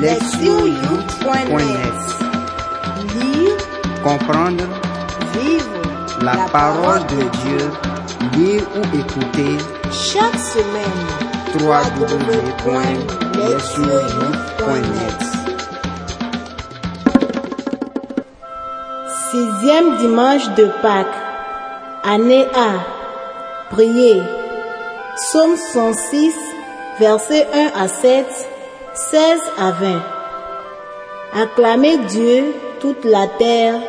lectionyou.net Lire, Comprendre vivre la parole de Dieu, lire ou écouter chaque semaine. www.lectionyou.net Sixième dimanche de Pâques, année A. Priez. Psaume 106, versets 1 à 7, 16 à 20. Acclamez Dieu, toute la terre,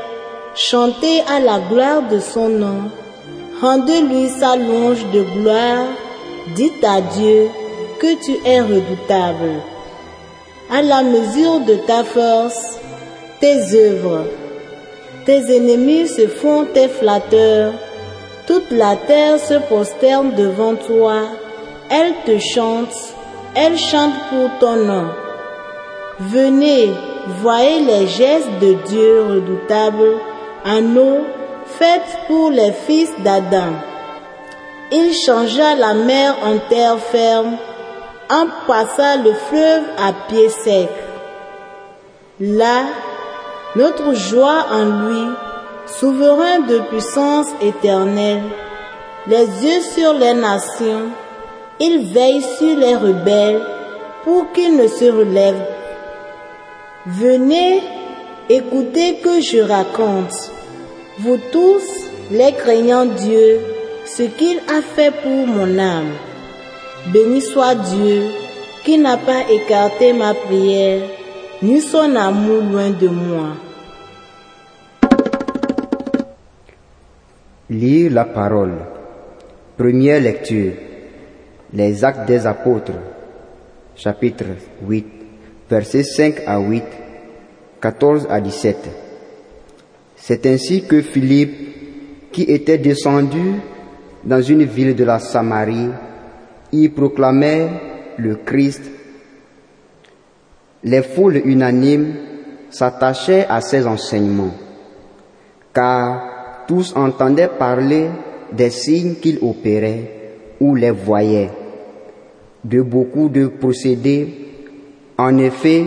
chantez à la gloire de son nom, rendez-lui sa louange de gloire, dites à Dieu que tu es redoutable. À la mesure de ta force, tes œuvres, tes ennemis se font tes flatteurs. Toute la terre se prosterne devant toi. Elle te chante. Elle chante pour ton nom. Venez, voyez les gestes de Dieu redoutables en eau faites pour les fils d'Adam. Il changea la mer en terre ferme, en passa le fleuve à pied sec. Là, notre joie en lui, souverain de puissance éternelle, les yeux sur les nations, il veille sur les rebelles pour qu'ils ne se relèvent. Venez, écoutez que je raconte, vous tous les craignants Dieu, ce qu'il a fait pour mon âme. Béni soit Dieu qui n'a pas écarté ma prière ni son amour loin de moi. Lire la parole. Première lecture. Les actes des apôtres. Chapitre 8. Versets 5 à 8. 14 à 17. C'est ainsi que Philippe, qui était descendu dans une ville de la Samarie, y proclamait le Christ les foules unanimes s'attachaient à ses enseignements, car tous entendaient parler des signes qu'il opérait ou les voyaient, de beaucoup de procédés. En effet,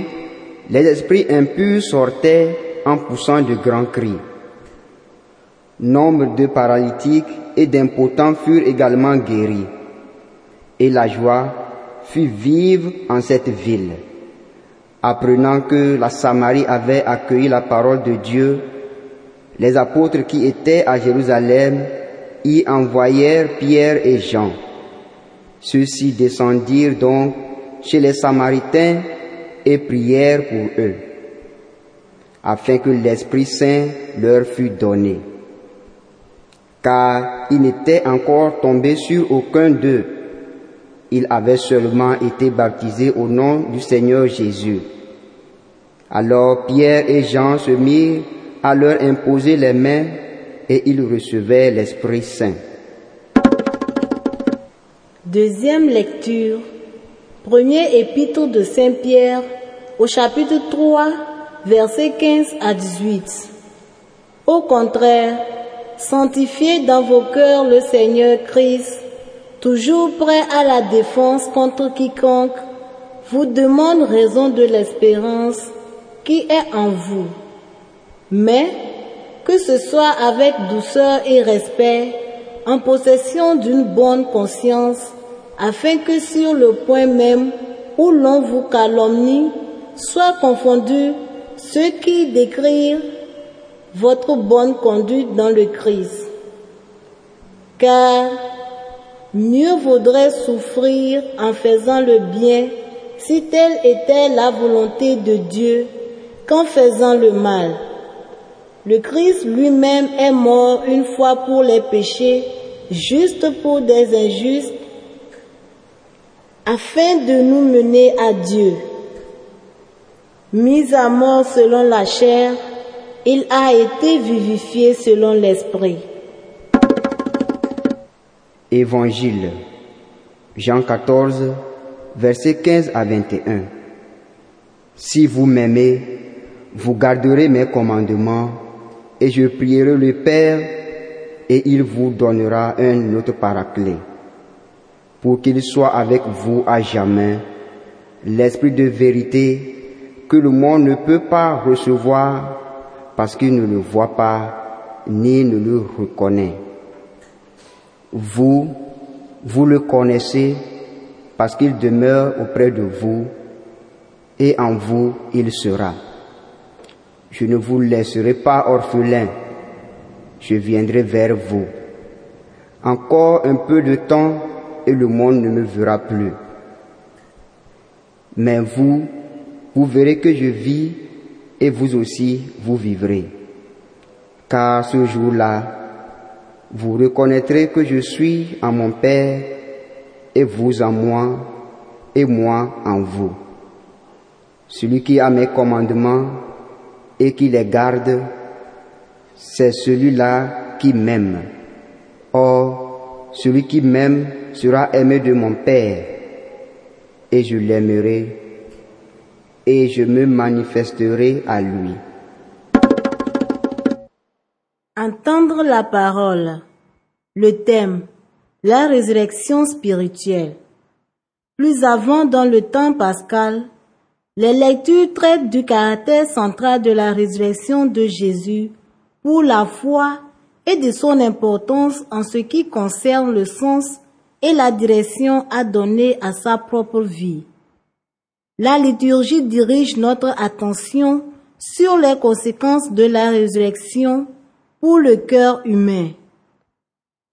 les esprits impurs sortaient en poussant de grands cris. Nombre de paralytiques et d'impotents furent également guéris, et la joie fut vive en cette ville. Apprenant que la Samarie avait accueilli la parole de Dieu, les apôtres qui étaient à Jérusalem y envoyèrent Pierre et Jean. Ceux-ci descendirent donc chez les Samaritains et prièrent pour eux, afin que l'Esprit Saint leur fût donné. Car il n'était encore tombé sur aucun d'eux. Ils avaient seulement été baptisés au nom du Seigneur Jésus. Alors Pierre et Jean se mirent à leur imposer les mains et ils recevaient l'Esprit Saint. Deuxième lecture. Premier épître de Saint Pierre au chapitre 3, versets 15 à 18. Au contraire, sanctifiez dans vos cœurs le Seigneur Christ, toujours prêt à la défense contre quiconque vous demande raison de l'espérance qui est en vous. Mais que ce soit avec douceur et respect, en possession d'une bonne conscience, afin que sur le point même où l'on vous calomnie, soient confondus ceux qui décrivent votre bonne conduite dans le Christ. Car mieux vaudrait souffrir en faisant le bien si telle était la volonté de Dieu qu'en faisant le mal. Le Christ lui-même est mort une fois pour les péchés, juste pour des injustes, afin de nous mener à Dieu. Mis à mort selon la chair, il a été vivifié selon l'esprit. Évangile. Jean 14, versets 15 à 21. Si vous m'aimez, vous garderez mes commandements, et je prierai le Père, et il vous donnera un autre paraclet, pour qu'il soit avec vous à jamais, l'Esprit de vérité que le monde ne peut pas recevoir parce qu'il ne le voit pas ni ne le reconnaît. Vous, vous le connaissez parce qu'il demeure auprès de vous et en vous il sera. Je ne vous laisserai pas orphelin, je viendrai vers vous. Encore un peu de temps et le monde ne me verra plus. Mais vous, vous verrez que je vis et vous aussi, vous vivrez. Car ce jour-là, vous reconnaîtrez que je suis en mon Père et vous en moi et moi en vous. Celui qui a mes commandements et qui les garde, c'est celui-là qui m'aime. Or, celui qui m'aime sera aimé de mon Père, et je l'aimerai, et je me manifesterai à lui. Entendre la parole. Le thème. La résurrection spirituelle. Plus avant dans le temps pascal, les lectures traitent du caractère central de la résurrection de Jésus pour la foi et de son importance en ce qui concerne le sens et la direction à donner à sa propre vie. La liturgie dirige notre attention sur les conséquences de la résurrection pour le cœur humain.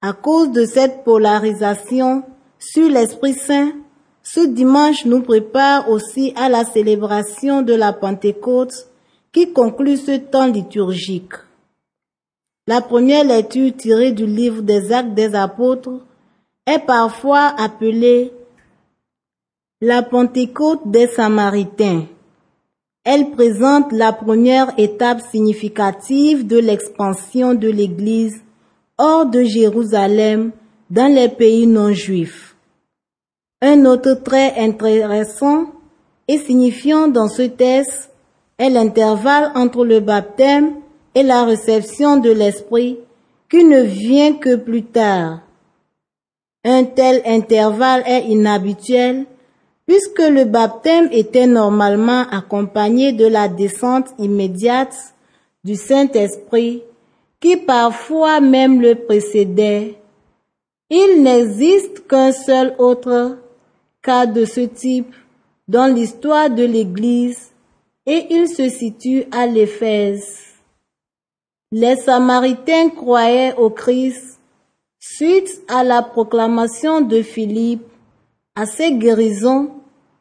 À cause de cette polarisation sur l'Esprit Saint, ce dimanche nous prépare aussi à la célébration de la Pentecôte qui conclut ce temps liturgique. La première lecture tirée du livre des Actes des Apôtres est parfois appelée la Pentecôte des Samaritains. Elle présente la première étape significative de l'expansion de l'Église hors de Jérusalem dans les pays non juifs. Un autre trait intéressant et signifiant dans ce texte est l'intervalle entre le baptême et la réception de l'Esprit qui ne vient que plus tard. Un tel intervalle est inhabituel puisque le baptême était normalement accompagné de la descente immédiate du Saint-Esprit qui parfois même le précédait. Il n'existe qu'un seul autre cas de ce type dans l'histoire de l'Église et il se situe à l'Éphèse. Les Samaritains croyaient au Christ suite à la proclamation de Philippe, à ses guérisons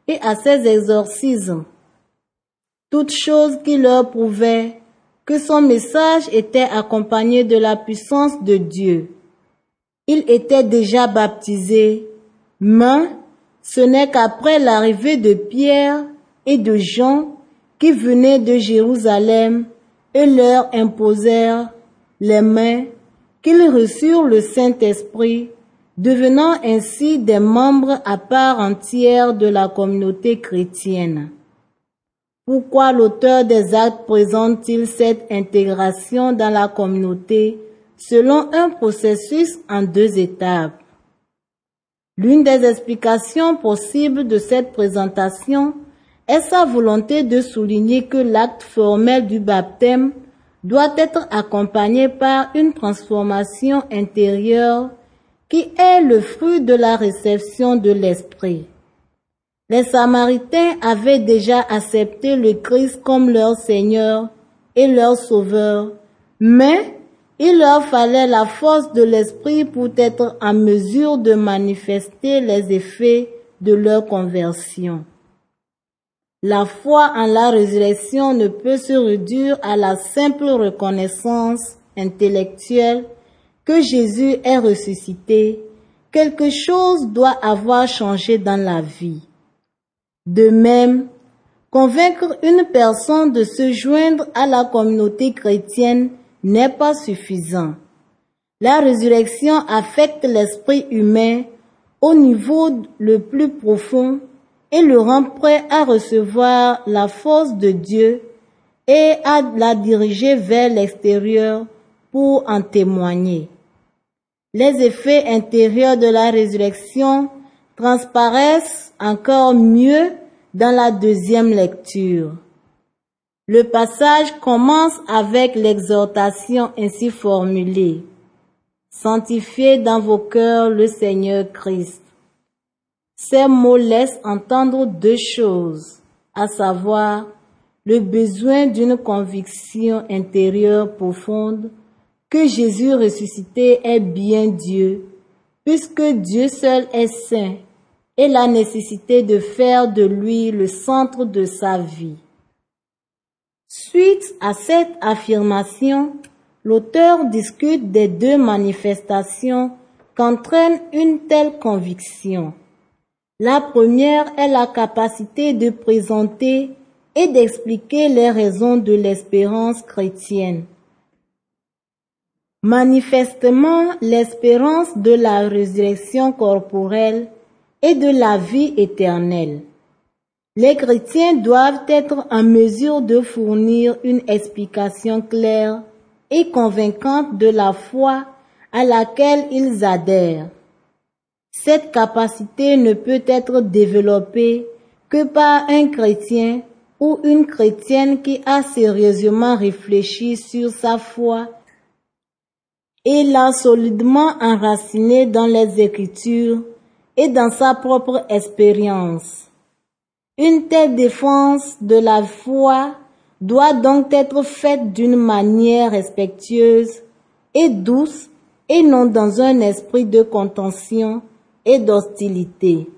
et à ses exorcismes. Toute chose qui leur prouvait que son message était accompagné de la puissance de Dieu. Il était déjà baptisé, mais ce n'est qu'après l'arrivée de Pierre et de Jean qui venaient de Jérusalem et leur imposèrent les mains qu'ils reçurent le Saint-Esprit, devenant ainsi des membres à part entière de la communauté chrétienne. Pourquoi l'auteur des actes présente-t-il cette intégration dans la communauté selon un processus en deux étapes? L'une des explications possibles de cette présentation est sa volonté de souligner que l'acte formel du baptême doit être accompagné par une transformation intérieure qui est le fruit de la réception de l'Esprit. Les Samaritains avaient déjà accepté le Christ comme leur Seigneur et leur Sauveur, mais il leur fallait la force de l'Esprit pour être en mesure de manifester les effets de leur conversion. La foi en la résurrection ne peut se réduire à la simple reconnaissance intellectuelle que Jésus est ressuscité. Quelque chose doit avoir changé dans la vie. De même, convaincre une personne de se joindre à la communauté chrétienne n'est pas suffisant. La résurrection affecte l'esprit humain au niveau le plus profond et le rend prêt à recevoir la force de Dieu et à la diriger vers l'extérieur pour en témoigner. Les effets intérieurs de la résurrection transparaissent encore mieux dans la deuxième lecture. Le passage commence avec l'exhortation ainsi formulée. Sanctifiez dans vos cœurs le Seigneur Christ. Ces mots laissent entendre deux choses, à savoir le besoin d'une conviction intérieure profonde que Jésus ressuscité est bien Dieu, puisque Dieu seul est saint, et la nécessité de faire de lui le centre de sa vie. Suite à cette affirmation, l'auteur discute des deux manifestations qu'entraîne une telle conviction. La première est la capacité de présenter et d'expliquer les raisons de l'espérance chrétienne. Manifestement, l'espérance de la résurrection corporelle et de la vie éternelle. Les chrétiens doivent être en mesure de fournir une explication claire et convaincante de la foi à laquelle ils adhèrent. Cette capacité ne peut être développée que par un chrétien ou une chrétienne qui a sérieusement réfléchi sur sa foi et l'a solidement enracinée dans les Écritures et dans sa propre expérience. Une telle défense de la foi doit donc être faite d'une manière respectueuse et douce et non dans un esprit de contention et d'hostilité.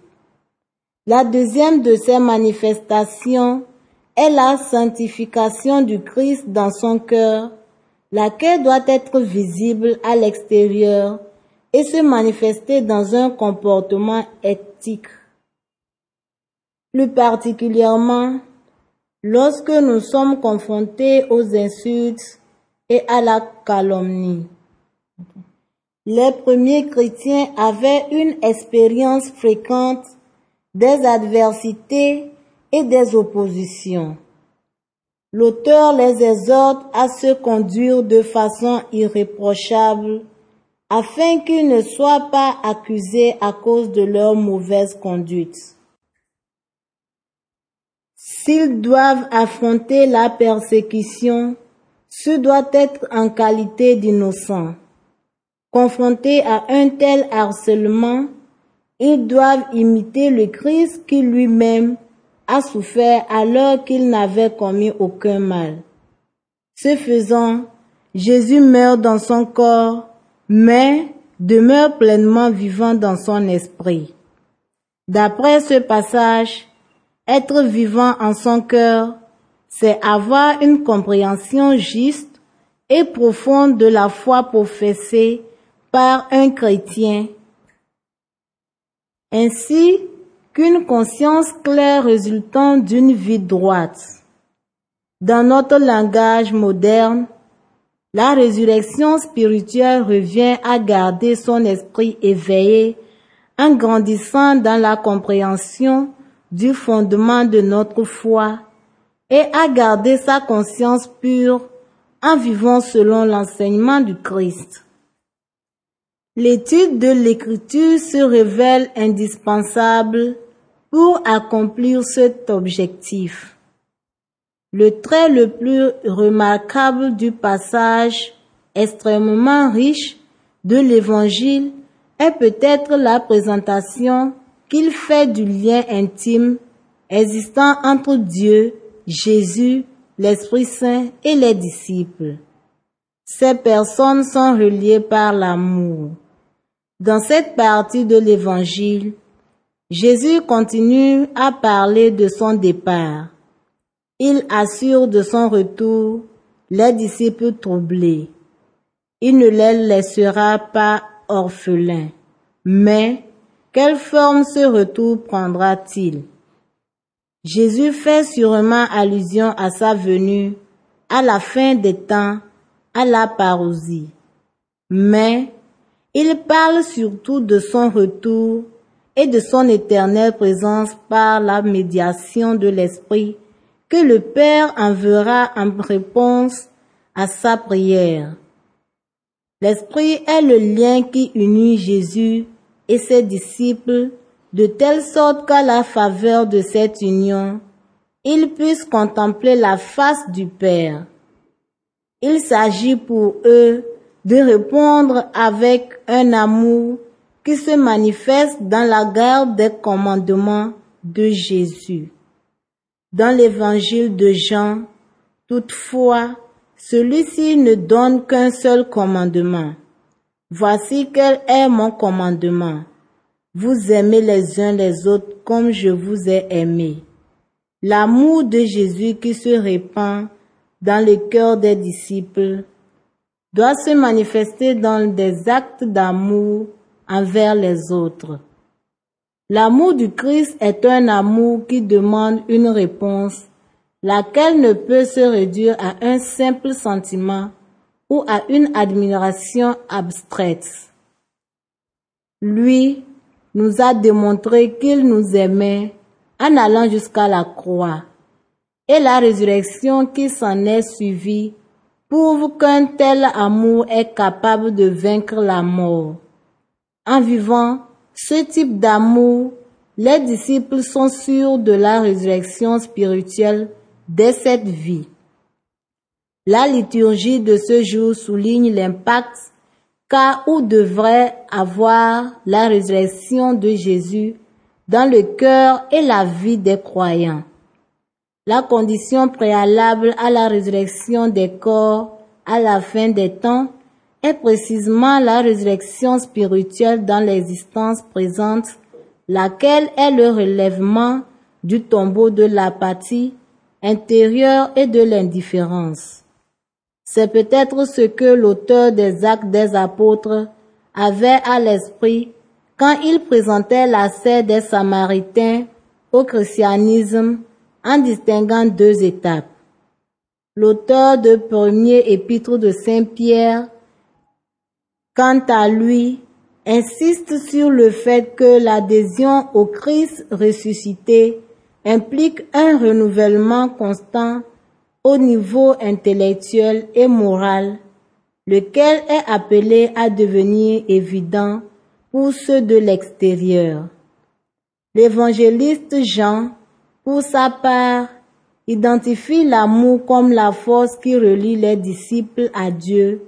La deuxième de ces manifestations est la sanctification du Christ dans son cœur, laquelle doit être visible à l'extérieur et se manifester dans un comportement éthique. Plus particulièrement, lorsque nous sommes confrontés aux insultes et à la calomnie. Les premiers chrétiens avaient une expérience fréquente des adversités et des oppositions. L'auteur les exhorte à se conduire de façon irréprochable afin qu'ils ne soient pas accusés à cause de leur mauvaise conduite. S'ils doivent affronter la persécution, ce doit être en qualité d'innocents. Confrontés à un tel harcèlement, ils doivent imiter le Christ qui lui-même a souffert alors qu'il n'avait commis aucun mal. Ce faisant, Jésus meurt dans son corps, mais demeure pleinement vivant dans son esprit. D'après ce passage, être vivant en son cœur, c'est avoir une compréhension juste et profonde de la foi professée par un chrétien, ainsi qu'une conscience claire résultant d'une vie droite. Dans notre langage moderne, la résurrection spirituelle revient à garder son esprit éveillé en grandissant dans la compréhension du fondement de notre foi et à garder sa conscience pure en vivant selon l'enseignement du Christ. L'étude de l'écriture se révèle indispensable pour accomplir cet objectif. Le trait le plus remarquable du passage extrêmement riche de l'évangile est peut-être la présentation qu'il fait du lien intime existant entre Dieu, Jésus, l'Esprit Saint et les disciples. Ces personnes sont reliées par l'amour. Dans cette partie de l'évangile, Jésus continue à parler de son départ. Il assure de son retour les disciples troublés. Il ne les laissera pas orphelins. Mais quelle forme ce retour prendra-t-il? Jésus fait sûrement allusion à sa venue à la fin des temps, à la parousie. Mais il parle surtout de son retour et de son éternelle présence par la médiation de l'Esprit que le Père enverra en réponse à sa prière. L'Esprit est le lien qui unit Jésus et ses disciples de telle sorte qu'à la faveur de cette union, ils puissent contempler la face du Père. Il s'agit pour eux de répondre avec un amour qui se manifeste dans la garde des commandements de Jésus. Dans l'évangile de Jean, toutefois, celui-ci ne donne qu'un seul commandement. Voici quel est mon commandement. Vous aimez les uns les autres comme je vous ai aimé. L'amour de Jésus qui se répand dans le cœur des disciples doit se manifester dans des actes d'amour envers les autres. L'amour du Christ est un amour qui demande une réponse, laquelle ne peut se réduire à un simple sentiment à une admiration abstraite. Lui nous a démontré qu'il nous aimait en allant jusqu'à la croix. Et la résurrection qui s'en est suivie prouve qu'un tel amour est capable de vaincre la mort. En vivant ce type d'amour, les disciples sont sûrs de la résurrection spirituelle dès cette vie. La liturgie de ce jour souligne l'impact qu'a ou devrait avoir la résurrection de Jésus dans le cœur et la vie des croyants. La condition préalable à la résurrection des corps à la fin des temps est précisément la résurrection spirituelle dans l'existence présente, laquelle est le relèvement du tombeau de l'apathie intérieure et de l'indifférence. C'est peut-être ce que l'auteur des actes des apôtres avait à l'esprit quand il présentait l'assaut des Samaritains au christianisme en distinguant deux étapes. L'auteur de premier épître de Saint Pierre, quant à lui, insiste sur le fait que l'adhésion au Christ ressuscité implique un renouvellement constant au niveau intellectuel et moral, lequel est appelé à devenir évident pour ceux de l'extérieur. L'évangéliste Jean, pour sa part, identifie l'amour comme la force qui relie les disciples à Dieu,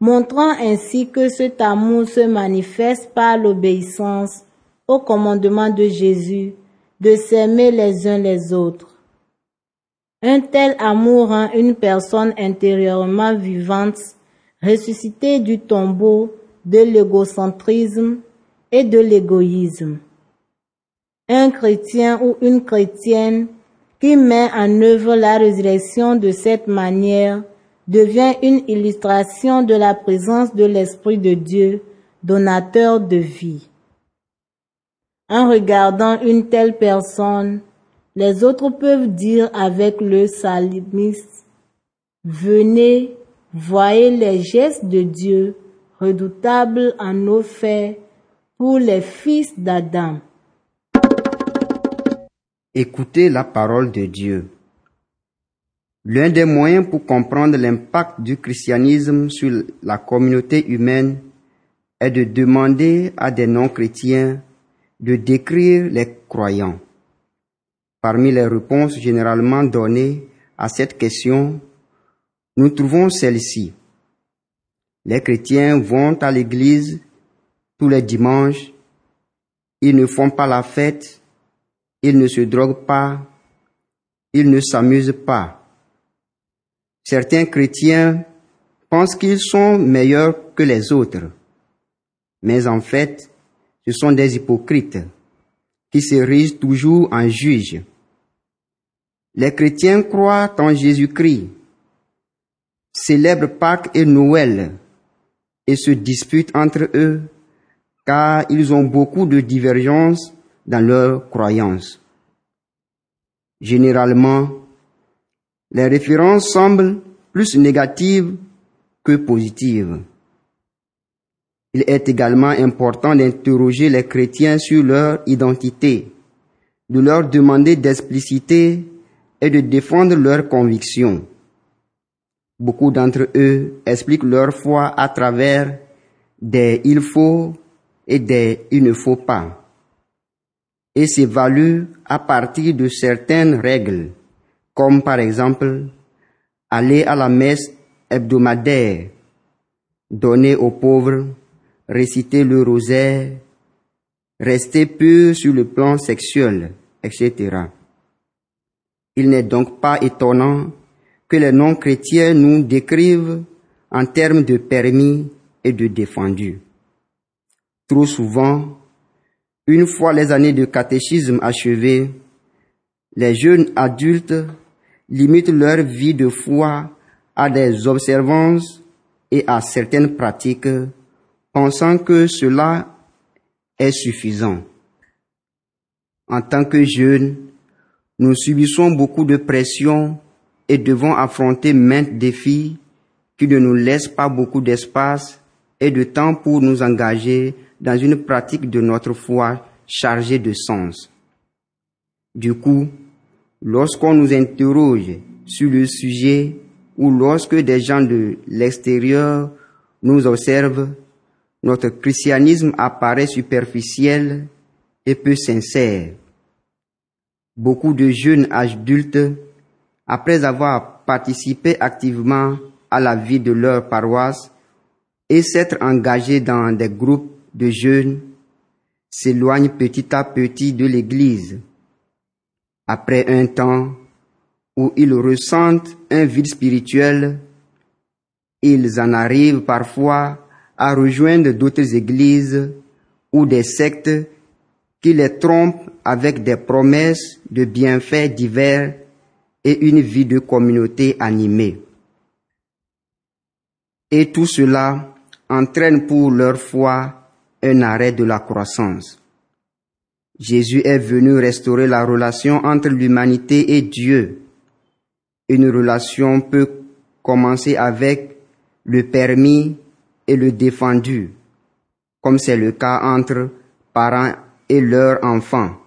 montrant ainsi que cet amour se manifeste par l'obéissance au commandement de Jésus de s'aimer les uns les autres. Un tel amour rend une personne intérieurement vivante, ressuscitée du tombeau de l'égocentrisme et de l'égoïsme. Un chrétien ou une chrétienne qui met en œuvre la résurrection de cette manière devient une illustration de la présence de l'Esprit de Dieu, donateur de vie. En regardant une telle personne, les autres peuvent dire avec le salimiste, Venez, voyez les gestes de Dieu, redoutables en nos faits, pour les fils d'Adam. Écoutez la parole de Dieu. L'un des moyens pour comprendre l'impact du christianisme sur la communauté humaine est de demander à des non-chrétiens de décrire les croyants. Parmi les réponses généralement données à cette question, nous trouvons celle-ci. Les chrétiens vont à l'église tous les dimanches, ils ne font pas la fête, ils ne se droguent pas, ils ne s'amusent pas. Certains chrétiens pensent qu'ils sont meilleurs que les autres, mais en fait, ce sont des hypocrites qui se risent toujours en juges. Les chrétiens croient en Jésus-Christ, célèbrent Pâques et Noël et se disputent entre eux car ils ont beaucoup de divergences dans leurs croyances. Généralement, les références semblent plus négatives que positives. Il est également important d'interroger les chrétiens sur leur identité, de leur demander d'expliciter et de défendre leurs convictions. Beaucoup d'entre eux expliquent leur foi à travers des il faut et des il ne faut pas, et s'évaluent à partir de certaines règles comme par exemple aller à la messe hebdomadaire, donner aux pauvres, réciter le rosaire, rester pur sur le plan sexuel, etc. Il n'est donc pas étonnant que les non-chrétiens nous décrivent en termes de permis et de défendus. Trop souvent, une fois les années de catéchisme achevées, les jeunes adultes limitent leur vie de foi à des observances et à certaines pratiques, pensant que cela est suffisant. En tant que jeunes, nous subissons beaucoup de pression et devons affronter maintes défis qui ne nous laissent pas beaucoup d'espace et de temps pour nous engager dans une pratique de notre foi chargée de sens. Du coup, lorsqu'on nous interroge sur le sujet ou lorsque des gens de l'extérieur nous observent, notre christianisme apparaît superficiel et peu sincère. Beaucoup de jeunes adultes, après avoir participé activement à la vie de leur paroisse et s'être engagés dans des groupes de jeunes, s'éloignent petit à petit de l'Église. Après un temps où ils ressentent un vide spirituel, ils en arrivent parfois à rejoindre d'autres églises ou des sectes qui les trompent avec des promesses de bienfaits divers et une vie de communauté animée. Et tout cela entraîne pour leur foi un arrêt de la croissance. Jésus est venu restaurer la relation entre l'humanité et Dieu. Une relation peut commencer avec le permis et le défendu, comme c'est le cas entre parents et leurs enfants.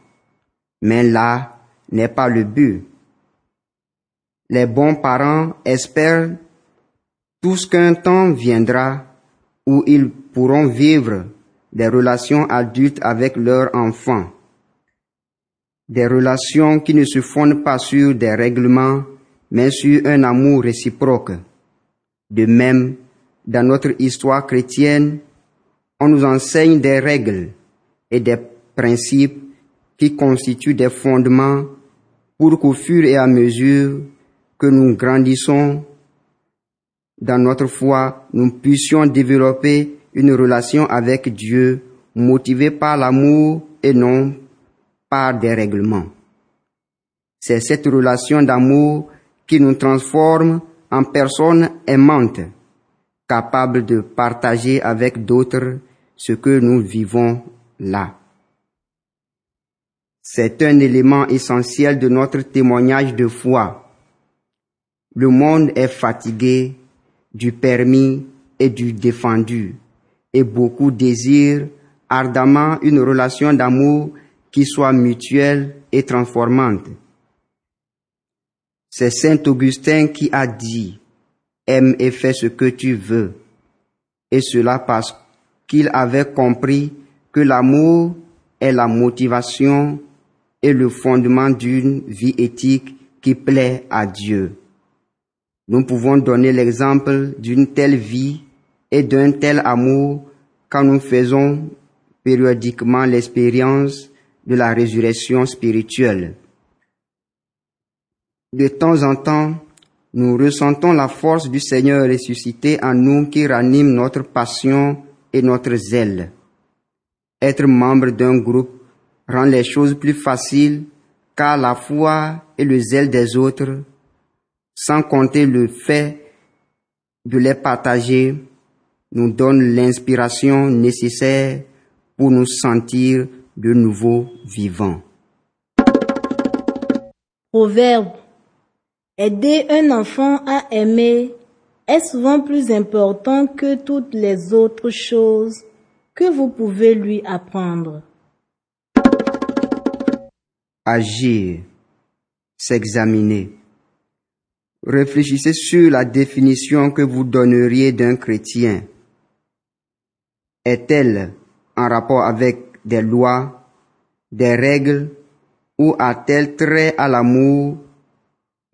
Mais là n'est pas le but. Les bons parents espèrent tout ce qu'un temps viendra où ils pourront vivre des relations adultes avec leurs enfants, des relations qui ne se fondent pas sur des règlements, mais sur un amour réciproque. De même, dans notre histoire chrétienne, on nous enseigne des règles et des principes qui constituent des fondements pour qu'au fur et à mesure que nous grandissons dans notre foi, nous puissions développer une relation avec Dieu motivée par l'amour et non par des règlements. C'est cette relation d'amour qui nous transforme en personnes aimantes, capables de partager avec d'autres ce que nous vivons là. C'est un élément essentiel de notre témoignage de foi. Le monde est fatigué du permis et du défendu et beaucoup désirent ardemment une relation d'amour qui soit mutuelle et transformante. C'est Saint Augustin qui a dit, aime et fais ce que tu veux. Et cela parce qu'il avait compris que l'amour est la motivation et le fondement d'une vie éthique qui plaît à Dieu. Nous pouvons donner l'exemple d'une telle vie et d'un tel amour quand nous faisons périodiquement l'expérience de la résurrection spirituelle. De temps en temps, nous ressentons la force du Seigneur ressuscité en nous qui ranime notre passion et notre zèle. Être membre d'un groupe rend les choses plus faciles car la foi et le zèle des autres, sans compter le fait de les partager, nous donne l'inspiration nécessaire pour nous sentir de nouveau vivants. Proverbe. Aider un enfant à aimer est souvent plus important que toutes les autres choses que vous pouvez lui apprendre. Agir, s'examiner. Réfléchissez sur la définition que vous donneriez d'un chrétien est-elle en rapport avec des lois, des règles ou a-t-elle trait à l'amour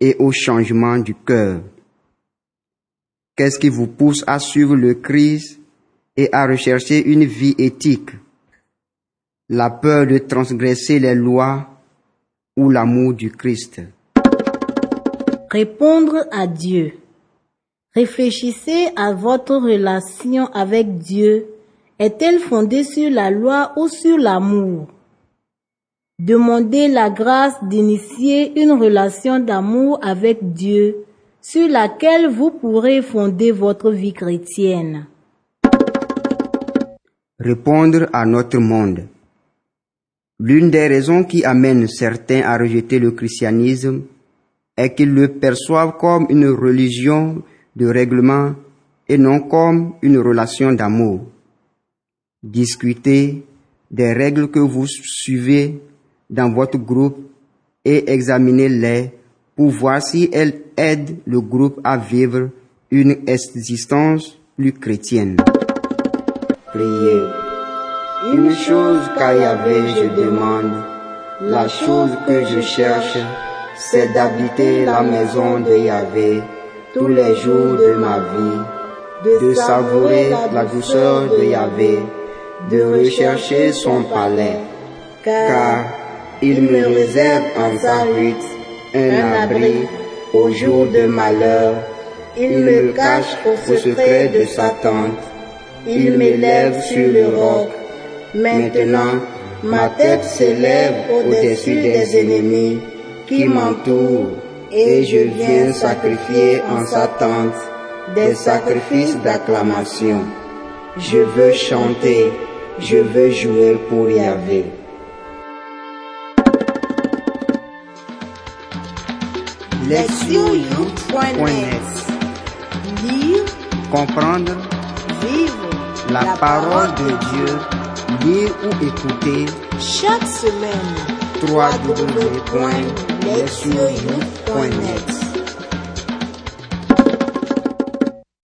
et au changement du cœur? Qu'est-ce qui vous pousse à suivre le Christ et à rechercher une vie éthique? La peur de transgresser les lois ou l'amour du Christ Répondre à Dieu. Réfléchissez à votre relation avec Dieu. Est-elle fondée sur la loi ou sur l'amour? Demandez la grâce d'initier une relation d'amour avec Dieu sur laquelle vous pourrez fonder votre vie chrétienne. Répondre à notre monde. L'une des raisons qui amènent certains à rejeter le christianisme est qu'ils le perçoivent comme une religion de règlement et non comme une relation d'amour. Discutez des règles que vous suivez dans votre groupe et examinez-les pour voir si elles aident le groupe à vivre une existence plus chrétienne. Une chose qu'à Yahvé je demande, la chose que je cherche, c'est d'habiter la maison de Yahvé tous les jours de ma vie, de savourer la douceur de Yahvé, de rechercher son palais, car il me réserve en sa hutte un abri au jour de malheur. Il me cache au secret de sa tente. Il m'élève sur le roc. Maintenant, ma tête s'élève au-dessus des ennemis qui m'entourent et je viens sacrifier en sa tente des sacrifices d'acclamation. Je veux chanter, je veux jouer pour Yahvé. Lire, Comprendre vivre la parole de Dieu, lire ou écouter chaque semaine. www.lectionyouth.net